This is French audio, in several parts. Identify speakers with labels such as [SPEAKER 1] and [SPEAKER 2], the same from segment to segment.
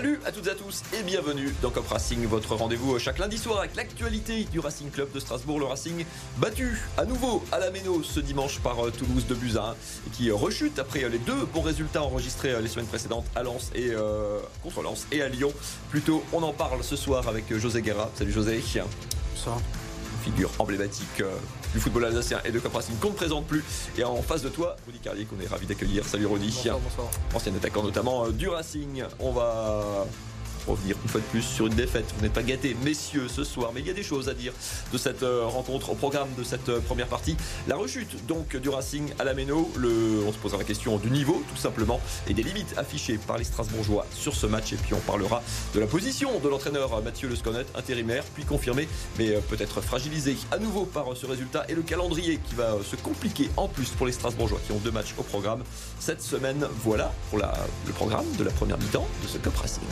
[SPEAKER 1] Salut à toutes et à tous et bienvenue dans Cop Racing, votre rendez-vous chaque lundi soir avec l'actualité du Racing Club de Strasbourg. Le Racing battu à nouveau à la Méno ce dimanche par euh, Toulouse de Buzyn qui rechute après euh, les deux bons résultats enregistrés euh, les semaines précédentes à Lens et contre Lens et à Lyon. Plutôt, on en parle ce soir avec José Guerra. Salut José.
[SPEAKER 2] Bonsoir
[SPEAKER 1] figure emblématique du football alsacien et de Cop Racing qu'on ne présente plus. Et en face de toi, Rudy Carlier, qu'on est ravi d'accueillir. Salut Rudy.
[SPEAKER 2] Bonsoir, bonsoir.
[SPEAKER 1] Ancien attaquant notamment du Racing. On va revenir une fois de plus sur une défaite. Vous n'êtes pas gâtés, messieurs, ce soir, mais il y a des choses à dire de cette euh, rencontre au programme de cette euh, première partie. La rechute donc du Racing à la Méno. On se posera la question du niveau, tout simplement, et des limites affichées par les Strasbourgeois sur ce match. Et puis on parlera de la position de l'entraîneur Mathieu Le Sconnet, intérimaire, puis confirmé, mais euh, peut-être fragilisé à nouveau par ce résultat et le calendrier qui va se compliquer en plus pour les Strasbourgeois qui ont deux matchs au programme cette semaine. Voilà pour le programme de la première mi-temps de ce Cup Racing.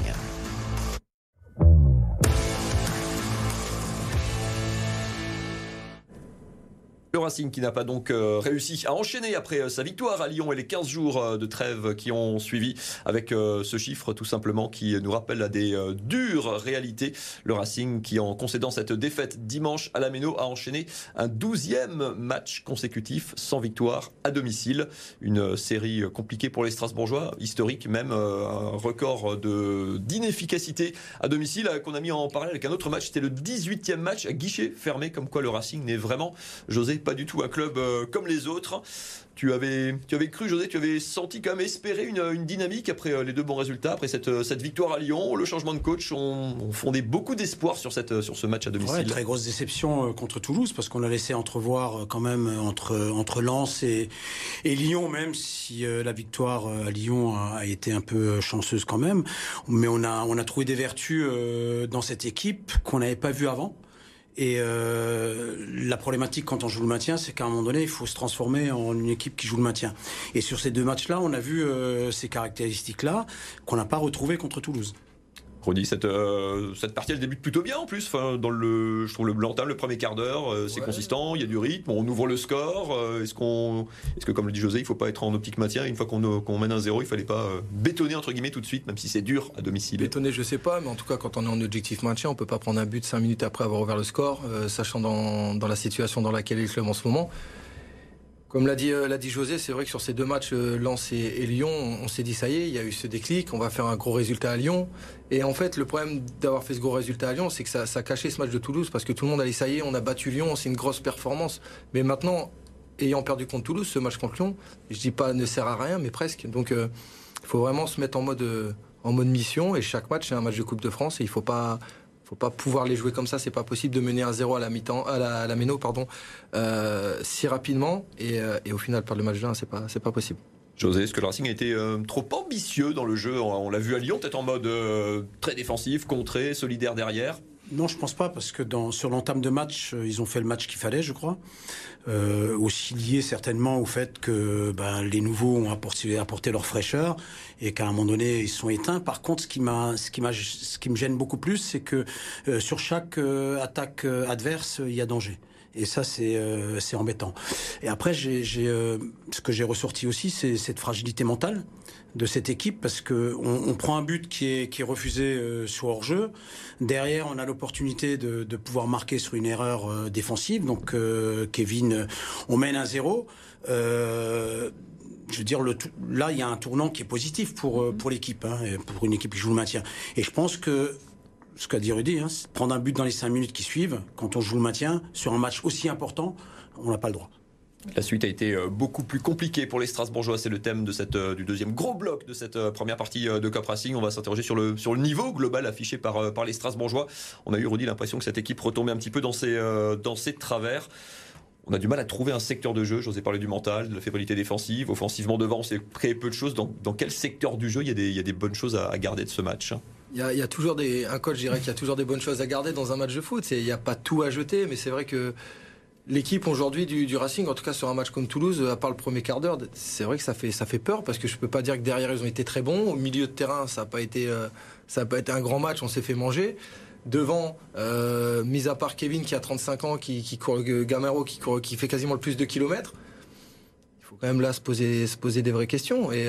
[SPEAKER 1] Le Racing qui n'a pas donc euh, réussi à enchaîner après euh, sa victoire à Lyon et les 15 jours euh, de trêve qui ont suivi avec ce chiffre tout simplement qui nous rappelle à des dures réalités. Le Racing qui en concédant cette défaite dimanche à la Méno a enchaîné un 12e match consécutif sans victoire à domicile. Une série compliquée pour les Strasbourgeois, historique même, un record d'inefficacité à domicile qu'on a mis en parallèle avec un autre match. C'était le 18e match à guichet fermé comme quoi le Racing n'est vraiment, José, pas du tout un club euh, comme les autres. Tu avais, tu avais cru, José, tu avais senti quand même espérer une, dynamique après euh, les deux bons résultats, après cette, euh, cette victoire à Lyon. Le changement de coach ont, fondé beaucoup d'espoir sur, cette, sur ce match à domicile.
[SPEAKER 2] très grosse déception contre Toulouse parce qu'on a laissé entrevoir quand même entre, entre Lens et, et Lyon, même si la victoire à Lyon a, été un peu chanceuse quand même. Mais on a, on a trouvé des vertus dans cette équipe qu'on n'avait pas vu avant. Et euh, la problématique quand on joue le maintien, c'est qu'à un moment donné, il faut se transformer en une équipe qui joue le maintien. Et sur ces deux matchs-là, on a vu euh, ces caractéristiques-là qu'on n'a pas retrouvées contre Toulouse.
[SPEAKER 1] Cette, euh, cette partie elle débute plutôt bien en plus. Enfin, dans le, je trouve le blanc le premier quart d'heure, euh, c'est consistant, il y a du rythme, on ouvre le score. Euh, est-ce qu'on, est-ce que comme le dit José, il faut pas être en optique maintien Une fois qu'on, mène un zéro, il fallait pas bétonner entre guillemets tout de suite, même si c'est dur à domicile.
[SPEAKER 3] Bétonner, je sais pas, mais en tout cas quand on est en objectif maintien, on peut pas prendre un but cinq minutes après avoir ouvert le score, sachant dans, dans la situation dans laquelle est le club en ce moment. Comme l'a dit, euh, l'a dit José, c'est vrai que sur ces deux matchs, euh, Lens et, Lyon, on, s'est dit ça y est, il y a eu ce déclic, on va faire un gros résultat à Lyon. Et en fait, le problème d'avoir fait ce gros résultat à Lyon, c'est que ça, ça cachait ce match de Toulouse parce que tout le monde allait ça y est, on a battu Lyon, c'est une grosse performance. Mais maintenant, ayant perdu contre Toulouse, ce match contre Lyon, je dis pas ne sert à rien, mais presque. Donc, euh, il faut vraiment se mettre en mode en mode mission et chaque match c'est un match de Coupe de France et il faut pas faut pas pouvoir les jouer comme ça. C'est pas possible de mener un 0 à la mi-temps, à la, Méno, pardon, euh, si rapidement et, euh, au final perdre le match 1, c'est pas, c'est pas possible.
[SPEAKER 1] José, est-ce que le Racing a été euh, trop ambitieux dans le jeu? On, l'a vu à Lyon, peut-être en mode très défensif, contré, solidaire derrière.
[SPEAKER 2] Non, je pense pas, parce que dans, sur l'entame de match, euh, ils ont fait le match qu'il fallait, je crois. Euh, aussi lié certainement au fait que ben, les nouveaux ont apporté, leur fraîcheur et qu'à un moment donné, ils sont éteints. Par contre, ce qui, m'a, ce qui, m'a, ce qui me gêne beaucoup plus, c'est que euh, sur chaque euh, attaque adverse, il y a danger. Et ça, c'est c'est embêtant. Et après, j'ai ce que j'ai ressorti aussi, c'est cette fragilité mentale de cette équipe parce que on, prend un but qui est, qui est refusé euh, sur hors-jeu. Derrière, on a l'opportunité de, de, pouvoir marquer sur une erreur euh, défensive. Donc, euh, Kevin, on mène un zéro. je veux dire, là, il y a un tournant qui est positif pour, pour l'équipe, hein, pour une équipe qui joue le maintien. Et je pense que ce qu'a dit Rudy, hein, prendre un but dans les cinq minutes qui suivent, quand on joue le maintien, sur un match aussi important, on n'a pas le droit.
[SPEAKER 1] La suite a été euh, beaucoup plus compliquée pour les Strasbourgeois. C'est le thème euh, du deuxième gros bloc de cette euh, première partie de Cup Racing. On va s'interroger sur le, niveau global affiché par, les Strasbourgeois. On a eu, Rudy, l'impression que cette équipe retombait un petit peu dans ses, travers. On a du mal à trouver un secteur de jeu. J'osais parler du mental, de la fébrilité défensive. Offensivement devant, on s'est créé peu de choses. Dans, quel secteur du jeu il y a des, il y a des bonnes choses à, garder de ce match
[SPEAKER 3] il y, a, toujours des. Un coach dirait qu'il y a toujours des bonnes choses à garder dans un match de foot. Il n'y a pas tout à jeter, mais c'est vrai que L'équipe aujourd'hui du, Racing, en tout cas sur un match contre Toulouse, à part le premier quart d'heure, c'est vrai que ça fait, ça fait peur parce que je peux pas dire que derrière ils ont été très bons. Au milieu de terrain, ça n'a pas été, euh, pas été un grand match, on s'est fait manger. Devant, euh, mis à part Kevin qui a 35 ans, qui, qui court, euh, Gamero qui, qui fait quasiment le plus de kilomètres, il faut quand même là se poser, se poser des vraies questions. Et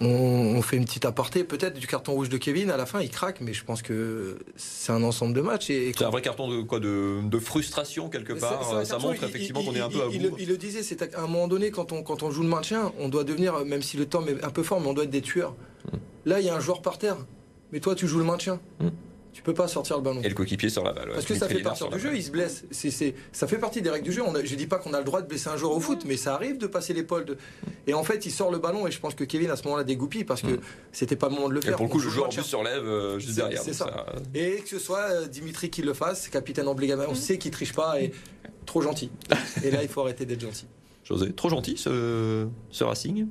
[SPEAKER 3] on, fait une petite aparté, peut-être du carton rouge de Kevin. À la fin, il craque, mais je pense que c'est un ensemble de matchs. Et,
[SPEAKER 1] c'est un vrai carton de quoi de, frustration quelque part. Ça montre effectivement qu'on est un peu à
[SPEAKER 3] bout. Il, le disait, c'est à un moment donné quand on quand on joue le maintien, on doit devenir, même si le temps est un peu fort, mais on doit être des tueurs. Hmm. Là, il y a un joueur par terre, mais toi, tu joues le maintien. Hmm. Tu peux pas sortir le ballon.
[SPEAKER 1] Et le coéquipier sur la balle.
[SPEAKER 3] Parce que ça fait partie du jeu, il se blesse. C'est, ça fait partie des règles du jeu. On je dis pas qu'on a le droit de blesser un joueur au foot, mais ça arrive de passer l'épaule. De... Et en fait, il sort le ballon et je pense que Kevin à ce moment-là dégoupille parce que mm. c'était pas le moment de le faire.
[SPEAKER 1] Et pour le coup, le joueur en plus surlève euh, juste derrière.
[SPEAKER 3] C'est ça. Et que ce soit euh, Dimitri qui le fasse, capitaine obligatoire, on mm. sait qu'il triche pas et trop gentil. et là, il faut arrêter d'être gentil.
[SPEAKER 1] José, trop gentil ce, ce Racing?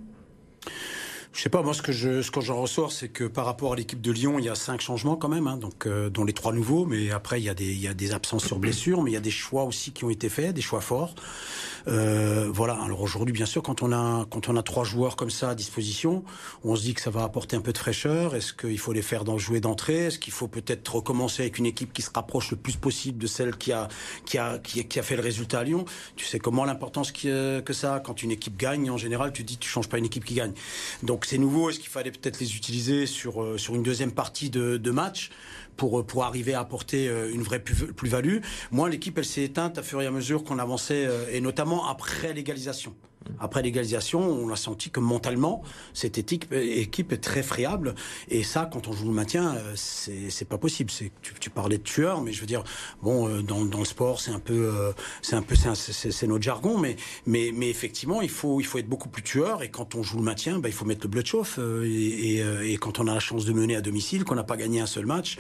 [SPEAKER 2] Je sais pas, moi ce que je ce que j'en ressors, c'est que par rapport à l'équipe de Lyon, il y a cinq changements quand même, hein, donc euh, dont les trois nouveaux, mais après il y a des il y a des absences sur blessure, mais il y a des choix aussi qui ont été faits, des choix forts. Euh, voilà. Alors aujourd'hui, bien sûr, quand on a quand on a trois joueurs comme ça à disposition, on se dit que ça va apporter un peu de fraîcheur. Est-ce qu'il faut les faire dans jouer d'entrée? Est-ce qu'il faut peut-être recommencer avec une équipe qui se rapproche le plus possible de celle qui a qui a qui, qui a fait le résultat à Lyon? Tu sais comment l'importance que ça a quand une équipe gagne. En général, tu dis tu changes pas une équipe qui gagne. Donc c'est nouveau. Est-ce qu'il fallait peut-être les utiliser sur euh, sur une deuxième partie de, match pour, euh, pour arriver à apporter euh, une vraie plus-value? Moi, l'équipe, elle s'est éteinte à fur et à mesure qu'on avançait, et notamment après l'égalisation. Après l'égalisation, on a senti que mentalement, cette équipe, est très friable. Et ça, quand on joue le maintien, c'est pas possible. Tu, tu, parlais de tueur, mais je veux dire, bon, dans, dans le sport, c'est un peu, c'est un peu, c'est notre jargon, mais, mais, mais effectivement, il faut, il faut être beaucoup plus tueur. Et quand on joue le maintien, bah, il faut mettre le blood chauffe. Et, quand on a la chance de mener à domicile, qu'on n'a pas gagné un seul match,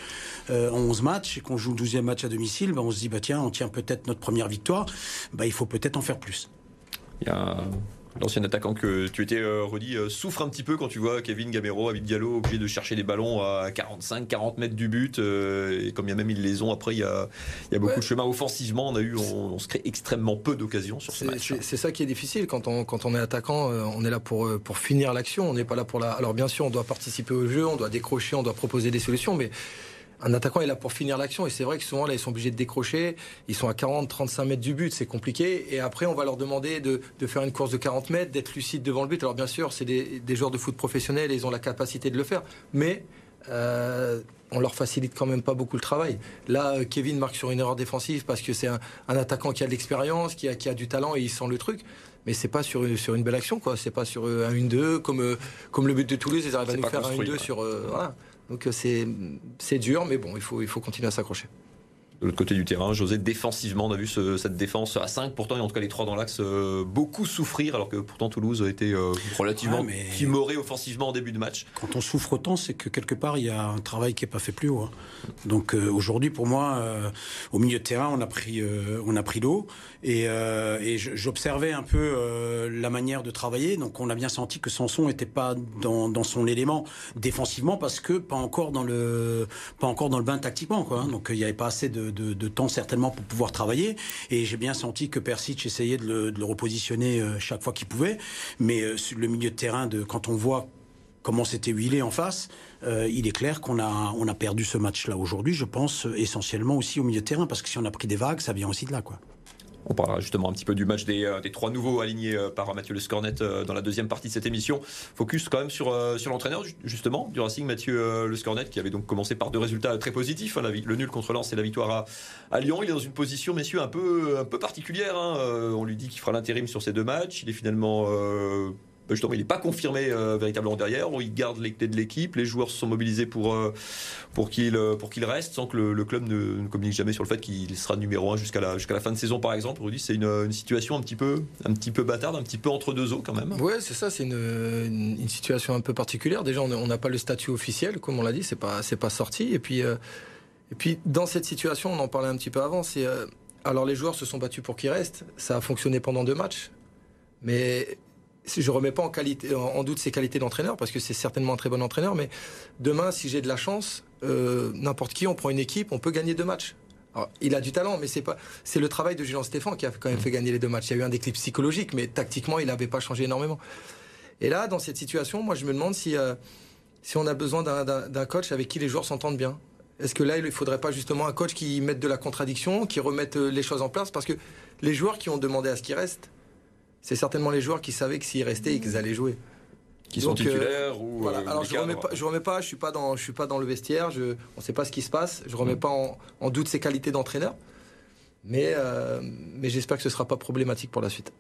[SPEAKER 2] euh, en 11 matchs et qu'on joue le 12e match à domicile, bah, on se dit bah tiens, on tient peut-être notre première victoire, bah, il faut peut-être en faire plus.
[SPEAKER 1] Il y a l'ancien attaquant que tu étais, euh, Rodi, euh, souffre un petit peu quand tu vois Kevin Gamero, Abid Diallo, obligé de chercher des ballons à 45, 40 mètres du but. et comme il y a même ils les ont, après, il y a, il y a beaucoup de chemin offensivement. On a eu, on, se crée extrêmement peu d'occasions sur ce match.
[SPEAKER 3] C'est ça qui est difficile quand on, quand on est attaquant. on est là pour, pour finir l'action. On n'est pas là pour la. Alors bien sûr, on doit participer au jeu, on doit décrocher, on doit proposer des solutions, mais un attaquant est là pour finir l'action et c'est vrai que souvent là ils sont obligés de décrocher, ils sont à 40 35 mètres du but, c'est compliqué et après on va leur demander de, faire une course de 40 mètres, d'être lucide devant le but. Alors bien sûr, c'est des, joueurs de foot professionnels, ils ont la capacité de le faire, mais euh, on leur facilite quand même pas beaucoup le travail. Là, Kevin marque sur une erreur défensive parce que c'est un, attaquant qui a de l'expérience, qui a, qui a du talent et il sent le truc mais c'est pas sur, sur une belle action, quoi. C'est pas sur un 1-2 comme, comme le but de Toulouse, ils arrivent à nous faire un 1-2 sur. Euh, voilà. Donc euh, c'est dur, mais bon, il faut, il faut continuer à s'accrocher.
[SPEAKER 1] De l'autre côté du terrain, José, défensivement, on a vu cette défense à 5, pourtant, et en tout cas les trois dans l'axe, euh, beaucoup souffrir, alors que pourtant Toulouse a été euh, relativement timoré offensivement en début de match.
[SPEAKER 2] Quand on souffre autant, c'est que quelque part, il y a un travail qui n'est pas fait plus haut. Hein. Donc aujourd'hui, pour moi, au milieu de terrain, on a pris, on a pris l'eau, et, et j'observais un peu la manière de travailler. Donc on a bien senti que Sanson n'était pas dans, dans, son élément défensivement, parce que pas encore dans le, pas encore dans le bain tactiquement. Quoi, hein. Donc il n'y avait pas assez de de, temps certainement pour pouvoir travailler. Et j'ai bien senti que Persic essayait de le, de repositionner euh, chaque fois qu'il pouvait. Mais euh, sur le milieu de terrain, de, quand on voit comment c'était huilé en face, euh, il est clair qu'on a, on a perdu ce match-là aujourd'hui, je pense, essentiellement aussi au milieu de terrain, parce que si on a pris des vagues, ça vient aussi de là, quoi.
[SPEAKER 1] On parlera justement un petit peu du match des, euh, trois nouveaux alignés euh, par Mathieu Le Scornet euh, dans la deuxième partie de cette émission. Focus quand même sur, sur l'entraîneur justement du Racing, Mathieu Le Scornet, qui avait donc commencé par deux résultats très positifs, hein, le nul contre Lens et la victoire à, Lyon. Il est dans une position, messieurs, un peu, particulière. Hein. On lui dit qu'il fera l'intérim sur ces deux matchs. Il est finalement justement, il n'est pas confirmé euh, véritablement derrière. Il garde les clés de l'équipe. Les joueurs se sont mobilisés pour, euh, pour qu'il euh, qu'il reste, sans que le, club ne, communique jamais sur le fait qu'il sera numéro 1 jusqu'à la, jusqu'à la fin de saison, par exemple. Rudy, c'est une, situation un petit, peu, un petit peu bâtarde, un petit peu entre deux eaux quand même.
[SPEAKER 3] Oui, c'est ça. C'est une, situation un peu particulière. Déjà, on n'a pas le statut officiel, comme on l'a dit. C'est pas, pas sorti. Et puis, et puis, dans cette situation, on en parlait un petit peu avant. C'est alors les joueurs se sont battus pour qu'il reste. Ça a fonctionné pendant deux matchs. Mais je remets pas en, qualité, en doute ses qualités d'entraîneur parce que c'est certainement un très bon entraîneur. Mais demain, si j'ai de la chance, euh, n'importe qui, on prend une équipe, on peut gagner deux matchs. il a du talent, mais c'est pas, c'est le travail de Julien Stéphane qui a quand même fait gagner les deux matchs. Il y a eu un déclic psychologique, mais tactiquement, il n'avait pas changé énormément. Et là, dans cette situation, moi, je me demande si, euh, si on a besoin d'un coach avec qui les joueurs s'entendent bien. Est-ce que là, il ne faudrait pas justement un coach qui mette de la contradiction, qui remette euh, les choses en place? Parce que les joueurs qui ont demandé à ce qu'ils restent, c'est certainement les joueurs qui savaient que s'ils restaient, ils allaient jouer.
[SPEAKER 1] Qui sont titulaires ou
[SPEAKER 3] voilà. Alors je remets pas, je remets pas, je suis pas dans, je suis pas dans le vestiaire. Je, on ne sait pas ce qui se passe. Je remets mm. pas en, en, doute ses qualités d'entraîneur. Mais, mais j'espère que ce sera pas problématique pour la suite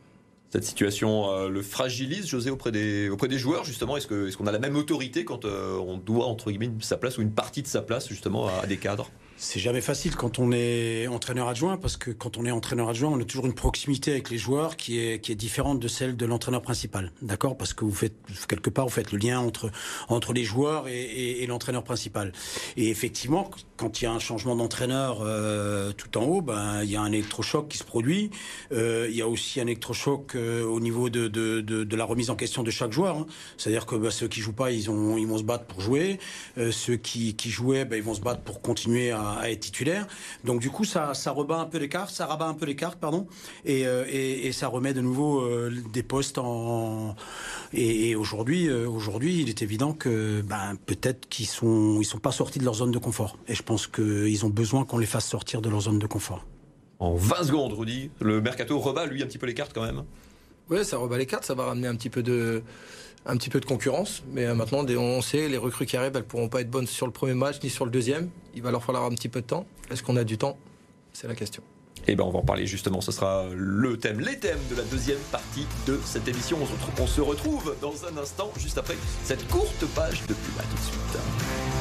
[SPEAKER 1] cette situation euh, le fragilise, José, auprès des, auprès des joueurs, justement? Est-ce qu'on est qu'on a la même autorité quand euh, on doit, entre guillemets, sa place ou une partie de sa place, justement, à des cadres?
[SPEAKER 2] C'est jamais facile quand on est entraîneur adjoint parce que quand on est entraîneur adjoint, on a toujours une proximité avec les joueurs qui est qui est différente de celle de l'entraîneur principal. D'accord? Parce que vous faites quelque part vous faites le lien entre entre les joueurs et, et, l'entraîneur principal. Et effectivement, quand il y a un changement d'entraîneur euh, tout en haut, ben il y a un électrochoc qui se produit. Euh, il y a aussi un électrochoc euh, au niveau de, de, de, de, la remise en question de chaque joueur. Hein. C'est-à-dire que ben, ceux qui jouent pas, ils ont ils vont se battre pour jouer. Euh, ceux qui qui jouaient, ben, ils vont se battre pour continuer à à, être titulaire. Donc du coup, ça, ça rebat un peu les cartes, ça rabat un peu les cartes, pardon, et, euh, et, ça remet de nouveau euh, des postes en. Et, aujourd'hui, euh, aujourd'hui, il est évident que ben, peut-être qu'ils sont, ils sont pas sortis de leur zone de confort. Et je pense qu'ils ont besoin qu'on les fasse sortir de leur zone de confort.
[SPEAKER 1] En 20 secondes, Rudy, le mercato rebat lui un petit peu les cartes quand même.
[SPEAKER 3] Oui, ça rebat les cartes, ça va ramener un petit peu de un petit peu de concurrence. Mais euh, maintenant, on sait, les recrues qui arrivent, elles pourront pas être bonnes sur le premier match ni sur le deuxième. Il va leur falloir un petit peu de temps. Est-ce qu'on a du temps? C'est la question.
[SPEAKER 1] Eh ben, on va en parler justement. Ce sera le thème, les thèmes de la deuxième partie de cette émission. On se retrouve dans un instant, juste après cette courte page de pub. À tout de suite.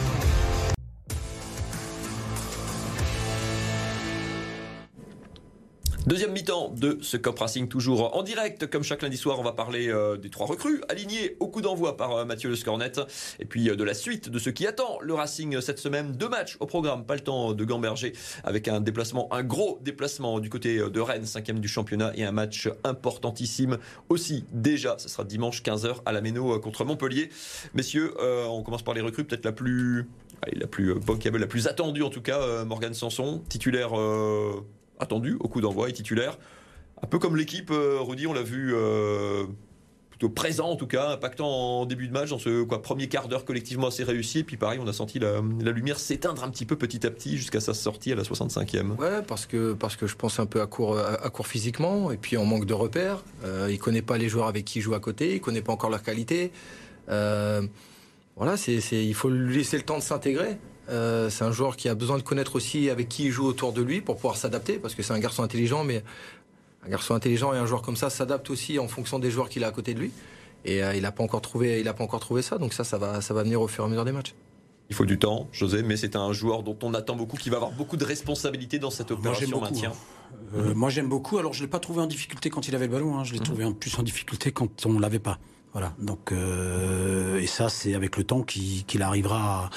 [SPEAKER 1] Deuxième mi-temps de ce Cop Racing, toujours en direct. Comme chaque lundi soir, on va parler euh, des trois recrues alignés au coup d'envoi par euh, Mathieu Le Scornet. Et puis euh, de la suite de ce qui attend le Racing cette semaine. Deux matchs au programme, pas le temps de gamberger, avec un déplacement, un gros déplacement du côté de Rennes, cinquième du championnat, et un match importantissime aussi. Déjà, ce sera dimanche 15h à la Méno contre Montpellier. Messieurs, on commence par les recrues, peut-être la plus la plus bankable, la plus attendue en tout cas, Morgan Sanson, titulaire attendu au coup d'envoi, et titulaire. Un peu comme l'équipe, euh, Rudy, on l'a vu euh, plutôt présent en tout cas, impactant en début de match dans ce quoi, premier quart d'heure collectivement assez réussi. Et puis pareil, on a senti la, lumière s'éteindre un petit peu petit à petit jusqu'à sa sortie à la 65e.
[SPEAKER 3] Ouais, parce que, parce que je pense un peu à court, à, court physiquement et puis en manque de repères. Euh, il connaît pas les joueurs avec qui il joue à côté, il connaît pas encore leur qualité. voilà, c'est, il faut lui laisser le temps de s'intégrer. Euh, c'est un joueur qui a besoin de connaître aussi avec qui il joue autour de lui pour pouvoir s'adapter, parce que c'est un garçon intelligent, mais un garçon intelligent et un joueur comme ça s'adapte aussi en fonction des joueurs qu'il a à côté de lui. Et euh, il n'a pas encore trouvé, il a pas encore trouvé ça, donc ça, ça va, ça va venir au fur et à mesure des matchs.
[SPEAKER 1] Il faut du temps, José, mais c'est un joueur dont on attend beaucoup, qui va avoir beaucoup de responsabilités dans cette opération maintien.
[SPEAKER 2] Hein. Euh, moi j'aime beaucoup. Alors je l'ai pas trouvé en difficulté quand il avait le ballon. Hein. Je l'ai mmh. trouvé en plus en difficulté quand on l'avait pas. Voilà. Donc et ça c'est avec le temps qu'il arrivera. À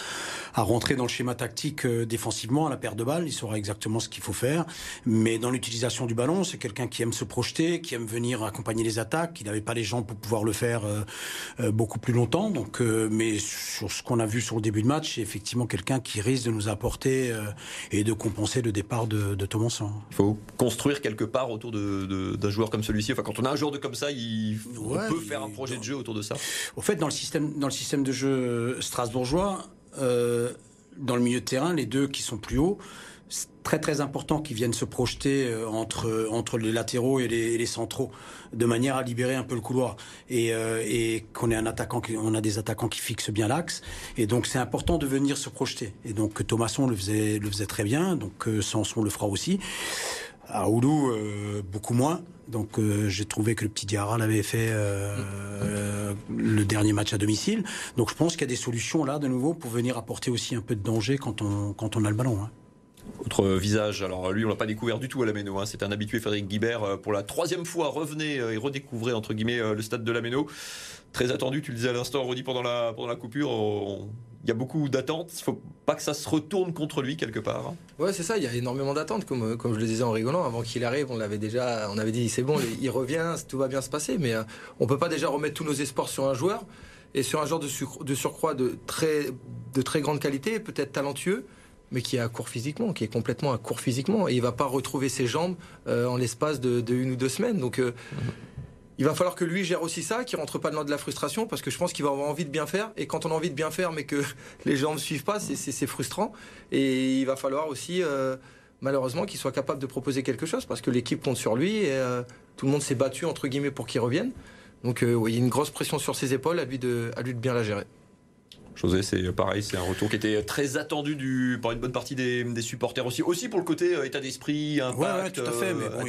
[SPEAKER 2] à rentrer dans le schéma tactique euh, défensivement à la paire de balles. Il saura exactement ce qu'il faut faire. Mais dans l'utilisation du ballon, c'est quelqu'un qui aime se projeter, qui aime venir accompagner les attaques. Il n'avait pas les jambes pour pouvoir le faire euh, euh, beaucoup plus longtemps. Donc, mais sur ce qu'on a vu sur le début de match, c'est effectivement quelqu'un qui risque de nous apporter et de compenser le départ de, de Thomason.
[SPEAKER 1] Il faut construire quelque part autour d'un de, joueur comme celui-ci. Enfin, quand on a un joueur de comme ça, il peut faire un projet de autour de ça?
[SPEAKER 2] Au fait, dans le système, dans le système de jeu strasbourgeois, euh, dans le milieu de terrain, les deux qui sont plus hauts, c'est très très important qu'ils viennent se projeter euh, entre entre les latéraux et les, centraux de manière à libérer un peu le couloir. Et, euh, et qu'on ait un attaquant on a des attaquants qui fixent bien l'axe. Et donc c'est important de venir se projeter. Et donc Thomasson le faisait le faisait très bien. Donc Sanson le fera aussi à Oulu, euh, beaucoup moins. Donc euh, j'ai trouvé que le petit Diarra l'avait fait euh, le dernier match à domicile. Donc je pense qu'il y a des solutions là de nouveau pour venir apporter aussi un peu de danger quand on, quand a le ballon. Hein.
[SPEAKER 1] Autre visage, alors lui on l'a pas découvert du tout à la hein. c'est un habitué Frédéric Guibert pour la troisième fois revenez et redécouvrez entre guillemets le stade de la Méno. Très attendu, tu le disais à l'instant Rodi pendant la, pendant la coupure, il y a beaucoup d'attentes. Il faut pas que ça se retourne contre lui quelque part. Hein.
[SPEAKER 3] Ouais, c'est ça. Il y a énormément d'attentes, comme, comme je le disais en rigolant. Avant qu'il arrive, on l'avait déjà, on avait dit c'est bon, il revient, tout va bien se passer. Mais euh, on peut pas déjà remettre tous nos espoirs sur un joueur et sur un joueur de, de surcroît de très, de très grande qualité, peut-être talentueux mais qui est à court physiquement, qui est complètement à court physiquement, et il va pas retrouver ses jambes euh, en l'espace de, une ou deux semaines. Donc, euh, mhm. Il va falloir que lui gère aussi ça, qu'il rentre pas dans de la frustration, parce que je pense qu'il va avoir envie de bien faire. Et quand on a envie de bien faire, mais que les gens ne suivent pas, c'est frustrant. Et il va falloir aussi, euh, malheureusement, qu'il soit capable de proposer quelque chose, parce que l'équipe compte sur lui et euh, tout le monde s'est battu entre guillemets pour qu'il revienne. Donc oui, il y a une grosse pression sur ses épaules, à de, à lui de bien la gérer.
[SPEAKER 1] José, c'est pareil, c'est un retour qui était très attendu du, par une bonne partie des, supporters aussi. Aussi pour le côté euh, état d'esprit, impact,
[SPEAKER 2] ouais, tout à fait. Mais bon,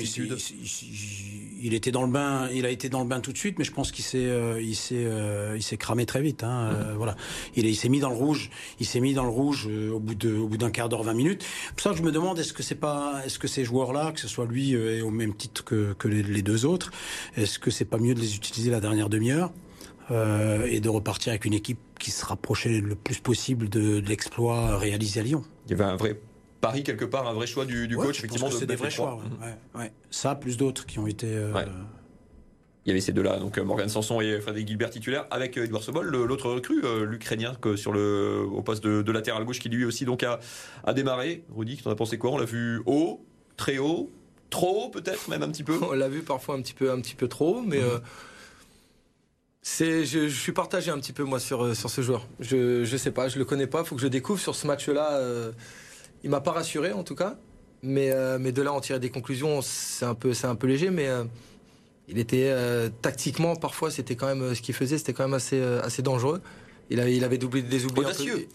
[SPEAKER 2] il, était dans le bain, il a été dans le bain tout de suite, mais je pense qu'il s'est, euh, il s'est, euh, il s'est cramé très vite. Hein, mm. voilà, il, il s'est mis dans le rouge. Il s'est mis dans le rouge au bout de, au bout d'un quart d'heure, 20 minutes. Pour ça, je me demande, est-ce que c'est pas, est-ce que ces joueurs-là, que ce soit lui et au même titre que, que les, les deux autres, est-ce que c'est pas mieux de les utiliser la dernière demi-heure? Euh, et de repartir avec une équipe qui se rapprochait le plus possible de, l'exploit réalisé à Lyon.
[SPEAKER 1] Il y avait un vrai pari quelque part, un vrai choix du, coach, effectivement.
[SPEAKER 2] C'est des vrais choix. Ouais. Ça, plus d'autres qui ont été. Euh,
[SPEAKER 1] il y avait ces deux-là, donc euh, Morgan Sanson et Frédéric Gilbert titulaires, avec Edouard Sobol, l'autre recrue, l'Ukrainien, sur le, au poste de, latéral gauche, qui lui aussi donc a, a démarré. Rudy, tu en as pensé quoi? On l'a vu haut, très haut, trop haut peut-être, même un petit peu?
[SPEAKER 3] On l'a vu parfois un petit peu, un petit peu trop, mais. Mhm. C'est, je, suis partagé un petit peu moi sur, euh, sur ce joueur. Je, je sais pas, je le connais pas, il faut que je découvre sur ce match-là. Euh, il m'a pas rassuré en tout cas, mais, euh, mais de là en tirer des conclusions, c'est un peu, c'est un peu léger, mais il était tactiquement parfois c'était quand même ce qu'il faisait, c'était quand même assez, assez dangereux. Il, avait, il avait doublé des oublis.
[SPEAKER 1] Audacieux.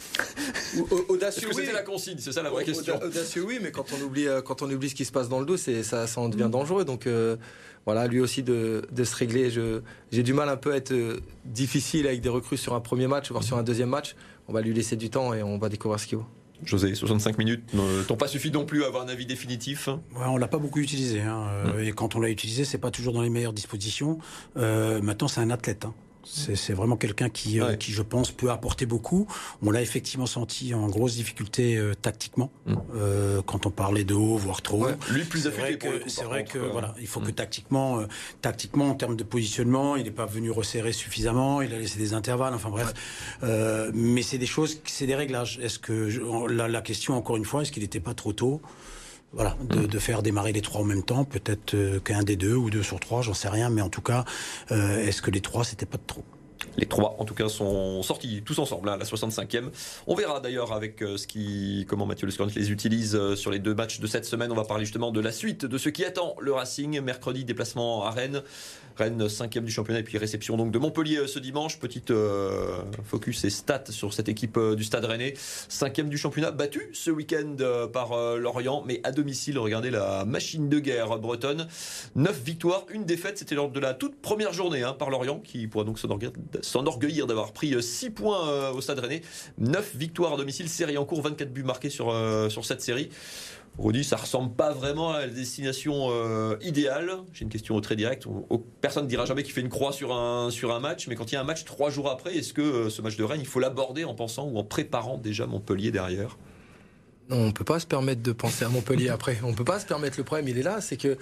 [SPEAKER 3] audacieux.
[SPEAKER 1] Est-ce que c'était la consigne C'est ça la vraie question.
[SPEAKER 3] Audacieux, oui, mais quand on oublie, quand on oublie ce qui se passe dans le dos, c'est ça, ça en devient mm. dangereux. Donc voilà, lui aussi de, se régler. J'ai du mal un peu à être euh, difficile avec des recrues sur un premier match, voire sur un deuxième match. On va lui laisser du temps et on va découvrir ce qu'il vaut.
[SPEAKER 1] José, 65 minutes n'ont pas suffi non plus à avoir un avis définitif
[SPEAKER 2] ouais, On l'a pas beaucoup utilisé. Hein. Mm. Et quand on l'a utilisé, c'est pas toujours dans les meilleures dispositions. Euh, maintenant, c'est un athlète. Hein. C'est vraiment quelqu'un qui, euh, qui, je pense, peut apporter beaucoup. On l'a effectivement senti en grosse difficulté euh, tactiquement, mm. euh, quand on parlait de haut, voire trop haut.
[SPEAKER 1] Lui, plus
[SPEAKER 2] C'est vrai que, voilà, il faut que mm. tactiquement, tactiquement, en termes de positionnement, il n'est pas venu resserrer suffisamment. Il a laissé des intervalles. Enfin bref, mais c'est des choses, c'est des réglages. Est-ce que la, la, question, encore une fois, est-ce qu'il n'était pas trop tôt? Voilà, de, de, faire démarrer les trois en même temps, peut-être euh, qu'un des deux ou deux sur trois, j'en sais rien, mais en tout cas, euh, est-ce que les trois, c'était pas de trop?
[SPEAKER 1] Les trois, en tout cas, sont sortis tous ensemble, à hein, la 65e. On verra d'ailleurs avec euh, ce qui, comment Mathieu Le les utilise euh, sur les deux matchs de cette semaine. On va parler justement de la suite, de ce qui attend le Racing. Mercredi, déplacement à Rennes. Rennes, cinquième du championnat, et puis réception donc de Montpellier euh, ce dimanche. Petite focus et stats sur cette équipe du Stade Rennais. Cinquième du championnat, battu ce week-end par Lorient, mais à domicile. Regardez la machine de guerre bretonne. Neuf victoires, une défaite. C'était lors de la toute première journée hein, par Lorient, qui pourra donc s'enorgueillir d'avoir pris 6 points au Stade Rennais. 9 victoires à domicile, série en cours, 24 buts marqués sur, sur cette série. Rudy, ça ressemble pas vraiment à la destination euh, idéale. J'ai une question très directe. Personne ne dira jamais qu'il fait une croix sur un, sur un match, mais quand il y a un match trois jours après, est-ce que euh, ce match de Rennes, il faut l'aborder en pensant ou en préparant déjà Montpellier derrière?
[SPEAKER 3] Non, on peut pas se permettre de penser à Montpellier après. On peut pas se permettre. Le problème, il est là, c'est que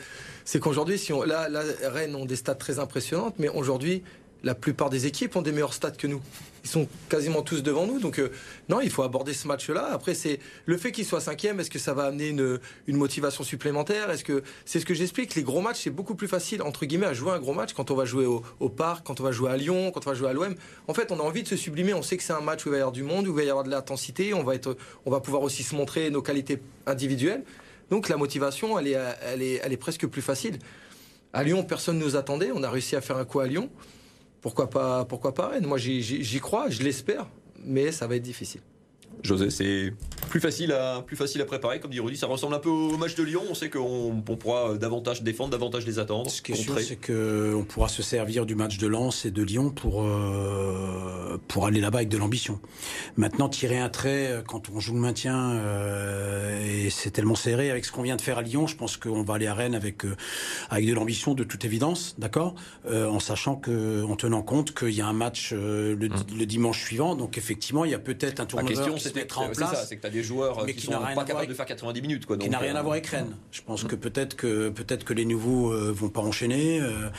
[SPEAKER 3] c'est qu'aujourd'hui, si on, là, Rennes ont des stats très impressionnantes, mais aujourd'hui, la plupart des équipes ont des meilleurs stats que nous. Ils sont quasiment tous devant nous. Donc, euh, non, il faut aborder ce match-là. Après, c'est le fait qu'il soit cinquième. Est-ce que ça va amener une, motivation supplémentaire? Est-ce que c'est ce que j'explique Les gros matchs, c'est beaucoup plus facile, entre guillemets, à jouer un gros match quand on va jouer au, parc, quand on va jouer à Lyon, quand on va jouer à l'OM. En fait, on a envie de se sublimer. On sait que c'est un match où il va y avoir du monde, où il va y avoir de l'intensité. On va, on va pouvoir aussi se montrer nos qualités individuelles. Donc, la motivation, elle est, elle est, elle est presque plus facile. À Lyon, personne ne nous attendait. On a réussi à faire un coup à Lyon pourquoi pas, pourquoi pas Rennes Moi, j'y crois, je l'espère, mais ça va être difficile.
[SPEAKER 1] José, c'est plus facile à plus facile à préparer, comme dit Rudy. Ça ressemble un peu au match de Lyon. On sait qu'on pourra davantage défendre, davantage les attendre.
[SPEAKER 2] Ce qui est sûr, c'est qu'on pourra se servir du match de Lens et de Lyon pour euh, pour aller là-bas avec de l'ambition. Maintenant, tirer un trait euh, quand on joue le maintien euh, et c'est tellement serré avec ce qu'on vient de faire à Lyon, je pense qu'on va aller à Rennes avec avec de l'ambition, de toute évidence, d'accord, en sachant que, en tenant compte qu'il y a un match le, mmh. le, dimanche suivant. Donc effectivement, il y a peut-être un tournoi
[SPEAKER 1] mettre en place. C'est que tu as des joueurs mais qui, ne sont pas capables de faire 90 minutes. Quoi,
[SPEAKER 2] qui n'a rien à voir avec Rennes. Je pense que peut-être que peut-être que les nouveaux euh, vont pas enchaîner euh,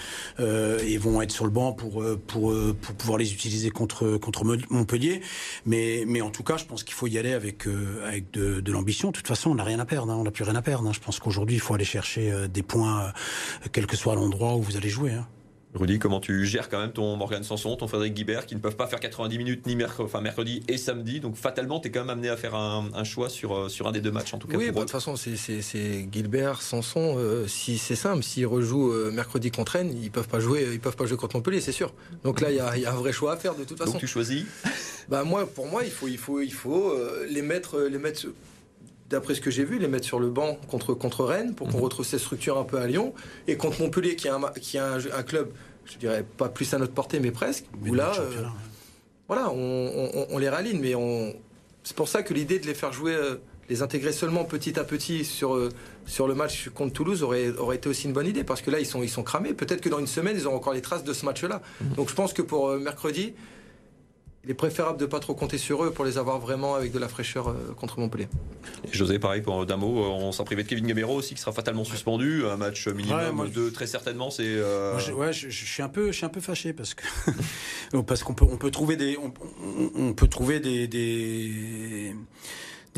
[SPEAKER 2] euh, et vont être sur le banc pour pour pour pouvoir les utiliser contre contre Montpellier. Mais mais en tout cas, je pense qu'il faut y aller avec avec de, de l'ambition. De toute façon, on n'a rien à perdre. Hein. on n'a plus rien à perdre. Hein. Je pense qu'aujourd'hui, il faut aller chercher des points, quel que soit l'endroit où vous allez jouer. Hein.
[SPEAKER 1] Rudy, comment tu gères quand même ton Morgan Sanson, ton Frédéric Guibert, qui ne peuvent pas faire 90 minutes ni mercredi, enfin mercredi et samedi. Donc fatalement, tu es quand même amené à faire un, choix sur, euh, sur un des deux matchs, en tout cas.
[SPEAKER 3] Oui, bah, de toute façon, c'est Guibert, Sanson. Euh, si c'est simple, s'ils rejouent euh, mercredi contre Rennes, ils peuvent pas jouer, ils peuvent pas jouer contre Montpellier, c'est sûr. Donc là, il y, y, a un vrai choix à faire de toute façon.
[SPEAKER 1] Donc tu choisis
[SPEAKER 3] Bah moi, pour moi, il faut, il faut, il faut les mettre, les mettre d'après ce que j'ai vu, les mettre sur le banc contre, contre Rennes pour qu'on mhm. retrouve cette structure un peu à Lyon. Et contre Montpellier, qui a un, qui a un club je dirais pas plus à notre portée, mais presque. où là, euh, voilà, on, les rallie, mais on... c'est pour ça que l'idée de les faire jouer, euh, les intégrer seulement petit à petit sur, euh, sur le match contre Toulouse aurait, aurait été aussi une bonne idée, parce que là, ils sont, ils sont cramés. Peut-être que dans une semaine, ils auront encore les traces de ce match-là. Mhm. Donc je pense que pour mercredi, il est préférable de ne pas trop compter sur eux pour les avoir vraiment avec de la fraîcheur euh, contre Montpellier.
[SPEAKER 1] José, pareil pour d'un mot, euh, on s'en privé de Kevin Gamero aussi qui sera fatalement suspendu, un match minimum de très certainement. C'est
[SPEAKER 2] euh, ouais, je, suis un peu, je suis un peu fâché parce que parce qu'on peut, on peut trouver des, on, peut trouver des, des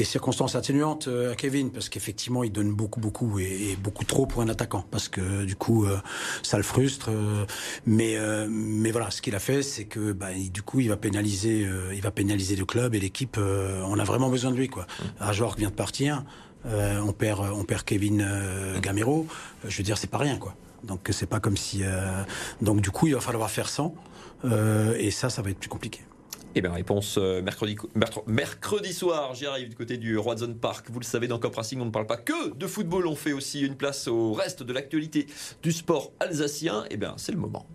[SPEAKER 2] des circonstances atténuantes euh, à Kevin parce qu'effectivement il donne beaucoup beaucoup et, beaucoup trop pour un attaquant parce que du coup euh, ça le frustre euh, mais mais voilà ce qu'il a fait c'est que bah, du coup il va pénaliser il va pénaliser le club et l'équipe on a vraiment besoin de lui quoi. Ajor vient de partir on perd on perd Kevin Gamero je veux dire c'est pas rien quoi. Donc c'est pas comme si donc du coup il va falloir faire 100 et ça ça va être plus compliqué
[SPEAKER 1] eh bien, réponse euh, mercredi, soir. J'y arrive du côté du Roison Park. Vous le savez, dans Cop Racing, on ne parle pas que de football. On fait aussi une place au reste de l'actualité du sport alsacien. Eh bien, c'est le moment.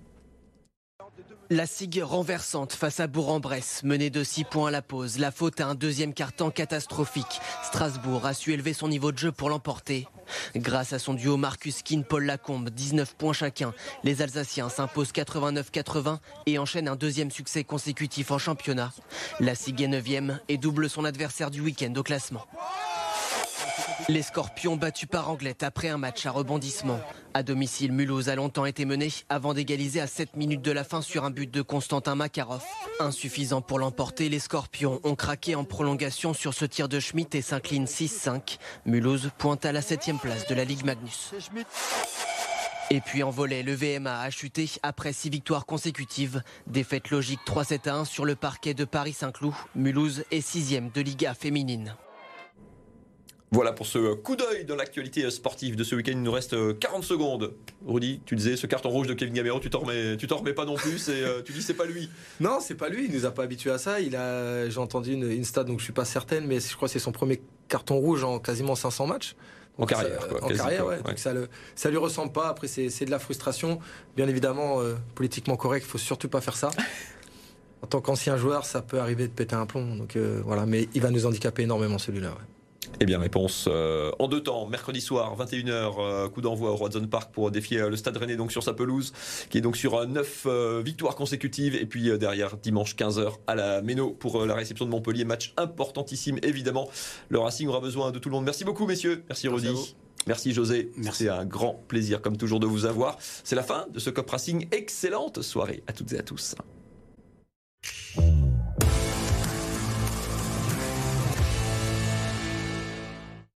[SPEAKER 4] La SIG renversante face à Bourg-en-Bresse, menée de 6 points à la pause. La faute à un deuxième carton catastrophique. Strasbourg a su élever son niveau de jeu pour l'emporter. Grâce à son duo Marcus Kin, Paul Lacombe, 19 points chacun, les Alsaciens s'imposent 89-80 et enchaînent un deuxième succès consécutif en championnat. La SIG est 9 et double son adversaire du week-end au classement. Les Scorpions battus par Anglette après un match à rebondissement. À domicile, Mulhouse a longtemps été mené avant d'égaliser à 7 minutes de la fin sur un but de Constantin Makarov. Insuffisant pour l'emporter, les Scorpions ont craqué en prolongation sur ce tir de Schmitt et s'inclinent 6-5. Mulhouse pointe à la 7 place de la Ligue Magnus. Et puis en volet, le VMA a chuté après six victoires consécutives. Défaite logique 3-7 1 sur le parquet de Paris-Saint-Cloud. Mulhouse est sixième de Liga féminine.
[SPEAKER 1] Voilà pour ce coup d'œil dans l'actualité sportive de ce week-end. Il nous reste 40 euh, secondes. Rudy, tu disais ce carton rouge de Kevin Gamero, tu t'en remets, tu t'en remets pas non plus. Euh, tu dis c'est pas lui.
[SPEAKER 3] Non, c'est pas lui. Il nous a pas habitués à ça. Il a, j'ai entendu une, une stat, donc je suis pas certaine, mais je crois que c'est son premier carton rouge en quasiment 500 matchs.
[SPEAKER 1] en carrière,
[SPEAKER 3] quoi, En carrière, ouais. Donc ça, le, ça lui ressemble pas. Après, c'est, de la frustration. Bien évidemment, euh, politiquement correct, il faut surtout pas faire ça. en tant qu'ancien joueur, ça peut arriver de péter un plomb. Donc voilà, mais il va nous handicaper énormément celui-là.
[SPEAKER 1] Eh bien, réponse euh, en deux temps. Mercredi soir, 21h, euh, coup d'envoi au Roadzone Park pour défier euh, le Stade Rennais donc sur sa pelouse, qui est donc sur neuf victoires consécutives. Et puis derrière, dimanche 15h à la Méno pour la réception de Montpellier. Match importantissime, évidemment. Le Racing aura besoin de tout le monde. Merci beaucoup, messieurs. Merci, Rudy. Merci José. Merci. C'est un grand plaisir, comme toujours, de vous avoir. C'est la fin de ce Cop Racing. Excellente soirée à toutes et à tous.